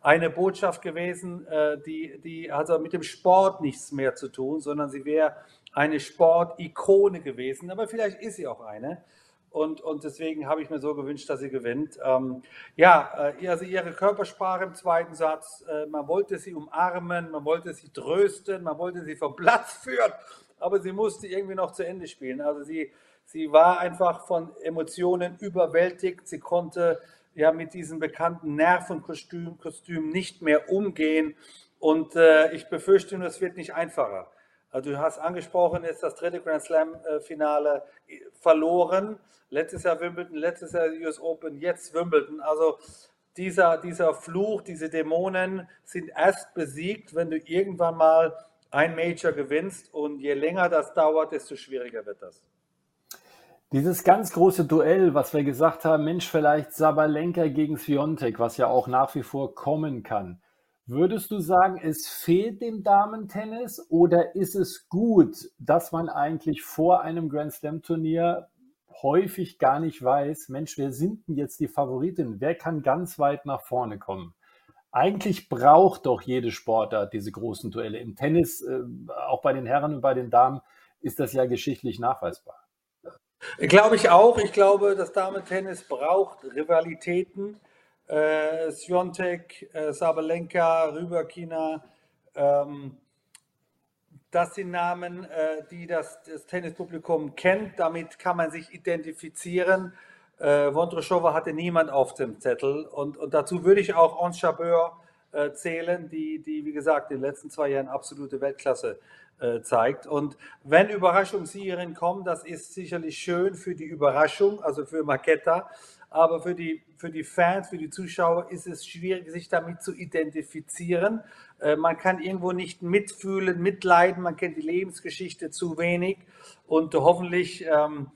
eine Botschaft gewesen, äh, die, die also mit dem Sport nichts mehr zu tun, sondern sie wäre eine Sportikone gewesen. Aber vielleicht ist sie auch eine. Und, und deswegen habe ich mir so gewünscht, dass sie gewinnt. Ähm, ja, äh, also ihre Körpersprache im zweiten Satz, äh, man wollte sie umarmen, man wollte sie trösten, man wollte sie vom Platz führen, aber sie musste irgendwie noch zu Ende spielen. Also sie Sie war einfach von Emotionen überwältigt. Sie konnte ja mit diesem bekannten Nervenkostüm Kostüm nicht mehr umgehen. Und äh, ich befürchte nur, es wird nicht einfacher. Also du hast angesprochen, ist das dritte Grand Slam-Finale äh, verloren. Letztes Jahr Wimbledon, letztes Jahr US Open, jetzt Wimbledon. Also dieser, dieser Fluch, diese Dämonen sind erst besiegt, wenn du irgendwann mal ein Major gewinnst. Und je länger das dauert, desto schwieriger wird das. Dieses ganz große Duell, was wir gesagt haben, Mensch, vielleicht Sabalenka gegen Fiontek, was ja auch nach wie vor kommen kann. Würdest du sagen, es fehlt dem Damentennis oder ist es gut, dass man eigentlich vor einem Grand Slam Turnier häufig gar nicht weiß, Mensch, wer sind denn jetzt die Favoriten? Wer kann ganz weit nach vorne kommen? Eigentlich braucht doch jede Sportart diese großen Duelle. Im Tennis, äh, auch bei den Herren und bei den Damen, ist das ja geschichtlich nachweisbar. Glaube ich auch. Ich glaube, das Damen-Tennis braucht Rivalitäten äh, Sviontek, äh, Sabalenka, Rybakina, ähm, das sind Namen, äh, die das, das, Tennispublikum kennt. Damit kann man sich identifizieren. Äh, Vondroshova hatte niemand auf dem Zettel. Und, und dazu würde ich auch Ons Jabeur äh, zählen, die, die, wie gesagt, in den letzten zwei Jahren absolute Weltklasse äh, zeigt. Und wenn Überraschungsserien kommen, das ist sicherlich schön für die Überraschung, also für Maketa aber für die, für die Fans, für die Zuschauer ist es schwierig, sich damit zu identifizieren. Äh, man kann irgendwo nicht mitfühlen, mitleiden, man kennt die Lebensgeschichte zu wenig und hoffentlich ähm,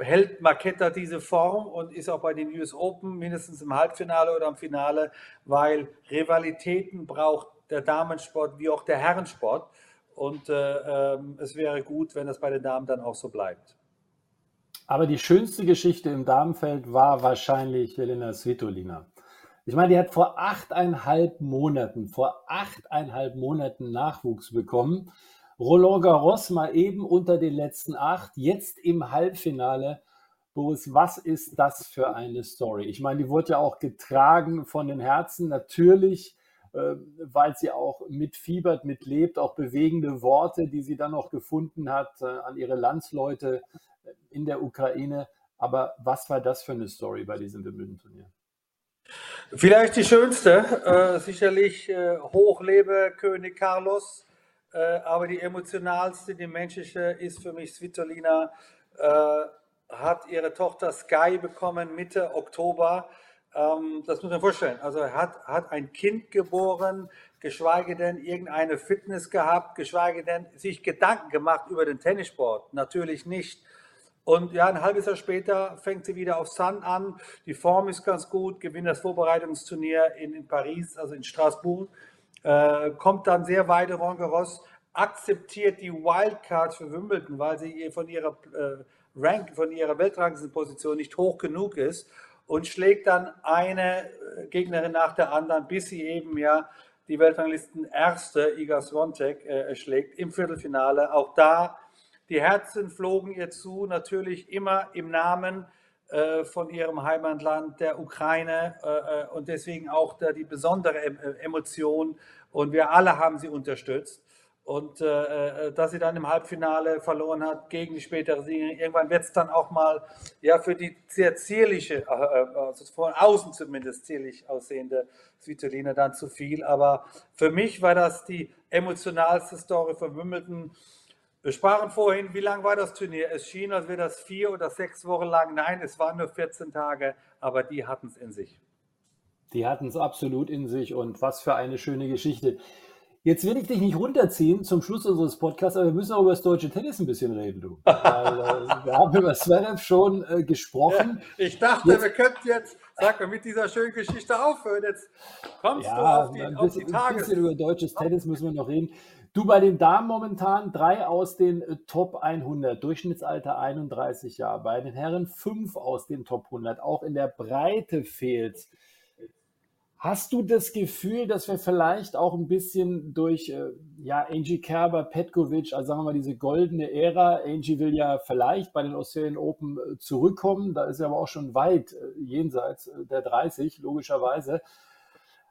hält Marketta diese Form und ist auch bei den US Open mindestens im Halbfinale oder im Finale, weil Rivalitäten braucht der Damensport wie auch der Herrensport. Und äh, äh, es wäre gut, wenn das bei den Damen dann auch so bleibt. Aber die schönste Geschichte im Damenfeld war wahrscheinlich Jelena Svitolina. Ich meine, die hat vor achteinhalb Monaten, vor achteinhalb Monaten Nachwuchs bekommen. Roland Garros mal eben unter den letzten acht, jetzt im Halbfinale. Boris, was ist das für eine Story? Ich meine, die wurde ja auch getragen von den Herzen, natürlich, äh, weil sie auch mitfiebert, mitlebt, auch bewegende Worte, die sie dann noch gefunden hat äh, an ihre Landsleute in der Ukraine. Aber was war das für eine Story bei diesem Wimbledon-Turnier? Vielleicht die schönste, äh, sicherlich äh, Hochlebe König Carlos, äh, aber die emotionalste, die menschliche ist für mich Svitolina, äh, hat ihre Tochter Sky bekommen Mitte Oktober. Ähm, das muss man vorstellen. Also hat, hat ein Kind geboren, geschweige denn irgendeine Fitness gehabt, geschweige denn sich Gedanken gemacht über den Tennissport. Natürlich nicht. Und ja, ein halbes Jahr später fängt sie wieder auf Sun an. Die Form ist ganz gut, gewinnt das Vorbereitungsturnier in, in Paris, also in Straßburg. Äh, kommt dann sehr weit in Roland Garros, akzeptiert die Wildcard für Wimbledon, weil sie von ihrer äh, Rank, von ihrer Weltranglistenposition nicht hoch genug ist und schlägt dann eine äh, Gegnerin nach der anderen, bis sie eben ja die Weltranglisten erste Iga Swiatek äh, schlägt im Viertelfinale. Auch da die Herzen flogen ihr zu, natürlich immer im Namen äh, von ihrem Heimatland, der Ukraine äh, äh und deswegen auch da die besondere äh, Emotion. Und wir alle haben sie unterstützt. Und äh, äh, dass sie dann im Halbfinale verloren hat gegen die spätere Siegerin, irgendwann wird es dann auch mal ja für die sehr zierliche, äh, also von außen zumindest zierlich aussehende Svitolina dann zu viel. Aber für mich war das die emotionalste Story von Wimbledon. Wir sprachen vorhin, wie lang war das Turnier? Es schien, als wäre das vier oder sechs Wochen lang. Nein, es waren nur 14 Tage, aber die hatten es in sich. Die hatten es absolut in sich und was für eine schöne Geschichte. Jetzt will ich dich nicht runterziehen zum Schluss unseres Podcasts, aber wir müssen auch über das deutsche Tennis ein bisschen reden, du. Weil, äh, wir haben über Zverev schon äh, gesprochen. ich dachte, jetzt, wir könnten jetzt, sag mal, mit dieser schönen Geschichte aufhören. Jetzt kommst ja, du auf die, ein bisschen, auf die Ein bisschen über deutsches Tennis müssen wir noch reden. Du bei den Damen momentan drei aus den äh, Top 100, Durchschnittsalter 31 Jahre. Bei den Herren fünf aus den Top 100. Auch in der Breite fehlt. Hast du das Gefühl, dass wir vielleicht auch ein bisschen durch äh, ja, Angie Kerber, Petkovic, also sagen wir mal diese goldene Ära, Angie will ja vielleicht bei den Australian Open äh, zurückkommen, da ist er aber auch schon weit jenseits der 30, logischerweise.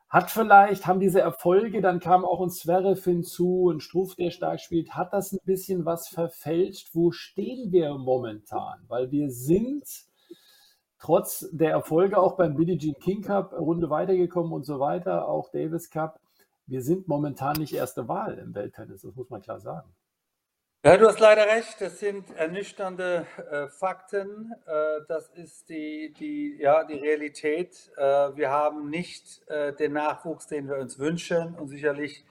Hat vielleicht, haben diese Erfolge, dann kam auch ein Zverev hinzu, ein Struff, der stark spielt, hat das ein bisschen was verfälscht? Wo stehen wir momentan? Weil wir sind trotz der Erfolge auch beim Billie Jean King Cup Runde weitergekommen und so weiter, auch Davis Cup. Wir sind momentan nicht erste Wahl im Welttennis, das muss man klar sagen. Ja, du hast leider recht, das sind ernüchternde äh, Fakten. Äh, das ist die, die, ja, die Realität. Äh, wir haben nicht äh, den Nachwuchs, den wir uns wünschen. Und sicherlich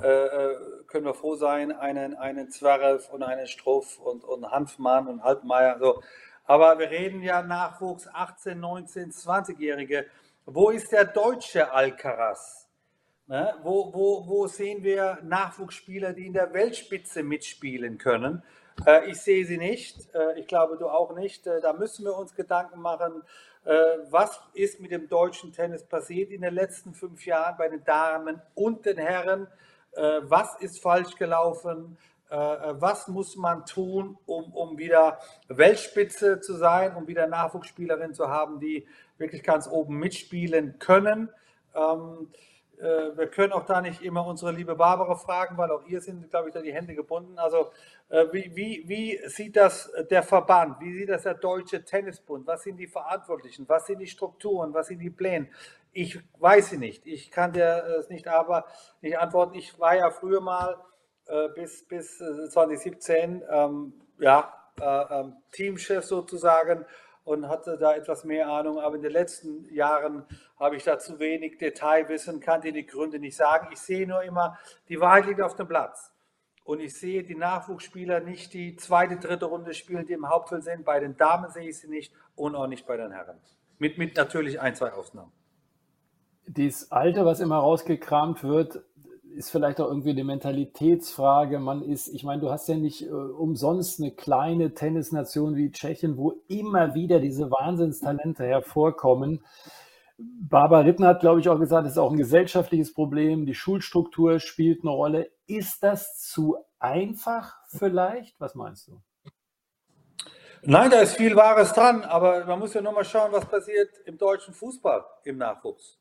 äh, äh, können wir froh sein, einen, einen Zverev und einen Struff und, und Hanfmann und Halbmeier. So. Aber wir reden ja Nachwuchs 18, 19, 20-Jährige. Wo ist der deutsche Alcaraz? Ne? Wo, wo, wo sehen wir Nachwuchsspieler, die in der Weltspitze mitspielen können? Äh, ich sehe sie nicht. Äh, ich glaube, du auch nicht. Äh, da müssen wir uns Gedanken machen, äh, was ist mit dem deutschen Tennis passiert in den letzten fünf Jahren bei den Damen und den Herren? Äh, was ist falsch gelaufen? Äh, was muss man tun, um, um wieder Weltspitze zu sein, um wieder Nachwuchsspielerinnen zu haben, die wirklich ganz oben mitspielen können? Ähm, äh, wir können auch da nicht immer unsere liebe Barbara fragen, weil auch ihr sind, glaube ich, da die Hände gebunden. Also äh, wie, wie, wie sieht das der Verband? Wie sieht das der Deutsche Tennisbund? Was sind die Verantwortlichen? Was sind die Strukturen? Was sind die Pläne? Ich weiß sie nicht. Ich kann dir es nicht aber nicht antworten. Ich war ja früher mal äh, bis, bis 2017 ähm, ja, äh, ähm, Teamchef sozusagen und hatte da etwas mehr Ahnung. Aber in den letzten Jahren habe ich da zu wenig Detailwissen, kann dir die Gründe nicht sagen. Ich sehe nur immer, die Wahrheit liegt auf dem Platz. Und ich sehe die Nachwuchsspieler nicht die zweite, dritte Runde spielen, die im Hauptfeld sind. Bei den Damen sehe ich sie nicht und auch nicht bei den Herren. Mit, mit natürlich ein, zwei Ausnahmen. Dieses Alter, was immer rausgekramt wird, ist vielleicht auch irgendwie eine Mentalitätsfrage. Man ist, ich meine, du hast ja nicht äh, umsonst eine kleine Tennisnation wie Tschechien, wo immer wieder diese Wahnsinnstalente hervorkommen. Barbara Rittner hat, glaube ich, auch gesagt, es ist auch ein gesellschaftliches Problem. Die Schulstruktur spielt eine Rolle. Ist das zu einfach vielleicht? Was meinst du? Nein, da ist viel Wahres dran, aber man muss ja nur mal schauen, was passiert im deutschen Fußball im Nachwuchs.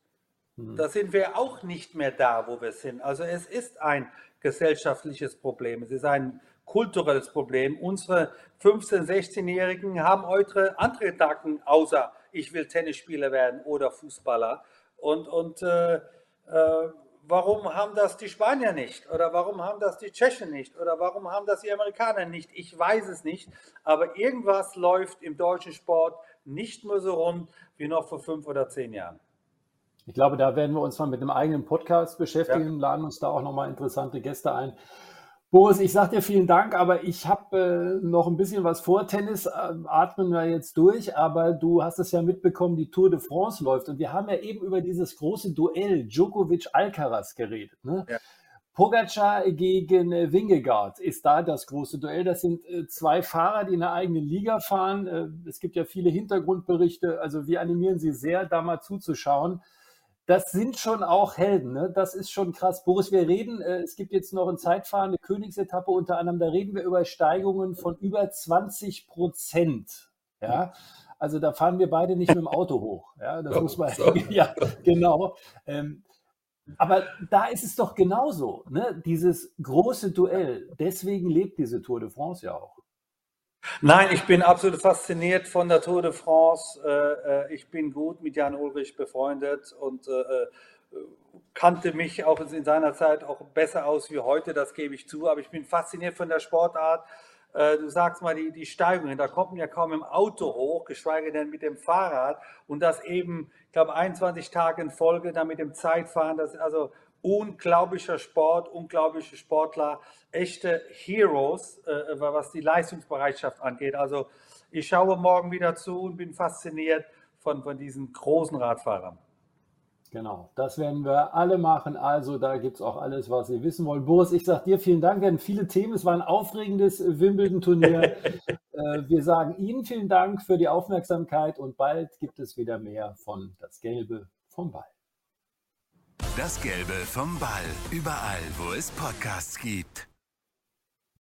Mhm. Da sind wir auch nicht mehr da, wo wir sind. Also es ist ein gesellschaftliches Problem. Es ist ein kulturelles Problem. Unsere 15-, 16-Jährigen haben heute andere Gedanken, außer ich will Tennisspieler werden oder Fußballer. Und, und äh, äh, warum haben das die Spanier nicht? Oder warum haben das die Tschechen nicht? Oder warum haben das die Amerikaner nicht? Ich weiß es nicht. Aber irgendwas läuft im deutschen Sport nicht mehr so rund wie noch vor fünf oder zehn Jahren. Ich glaube, da werden wir uns mal mit einem eigenen Podcast beschäftigen, ja. laden uns da auch nochmal interessante Gäste ein. Boris, ich sage dir vielen Dank, aber ich habe äh, noch ein bisschen was vor. Tennis äh, atmen wir jetzt durch, aber du hast es ja mitbekommen, die Tour de France läuft. Und wir haben ja eben über dieses große Duell Djokovic-Alcaraz geredet. Ne? Ja. Pogacar gegen äh, Wingegaard ist da das große Duell. Das sind äh, zwei Fahrer, die in eine eigene Liga fahren. Äh, es gibt ja viele Hintergrundberichte. Also wir animieren Sie sehr, da mal zuzuschauen das sind schon auch Helden. Ne? Das ist schon krass. Boris, wir reden, äh, es gibt jetzt noch eine Königsetappe unter anderem, da reden wir über Steigungen von über 20 Prozent. Ja, also da fahren wir beide nicht mit dem Auto hoch. Ja, das oh, muss man, so. ja, genau. Ähm, aber da ist es doch genauso, ne? dieses große Duell. Deswegen lebt diese Tour de France ja auch. Nein, ich bin absolut fasziniert von der Tour de France. Äh, äh, ich bin gut mit Jan Ulrich befreundet und äh, kannte mich auch in seiner Zeit auch besser aus wie heute, das gebe ich zu. Aber ich bin fasziniert von der Sportart. Du sagst mal, die, die Steigungen, da kommt man ja kaum im Auto hoch, geschweige denn mit dem Fahrrad. Und das eben, ich glaube, 21 Tage in Folge, dann mit dem Zeitfahren, das also unglaublicher Sport, unglaubliche Sportler, echte Heroes, äh, was die Leistungsbereitschaft angeht. Also ich schaue morgen wieder zu und bin fasziniert von, von diesen großen Radfahrern. Genau, das werden wir alle machen. Also da gibt es auch alles, was Sie wissen wollen. Boris, ich sage dir vielen Dank. Hatten viele Themen. Es war ein aufregendes Wimbledon-Turnier. äh, wir sagen Ihnen vielen Dank für die Aufmerksamkeit und bald gibt es wieder mehr von Das Gelbe vom Ball. Das Gelbe vom Ball. Überall, wo es Podcasts gibt.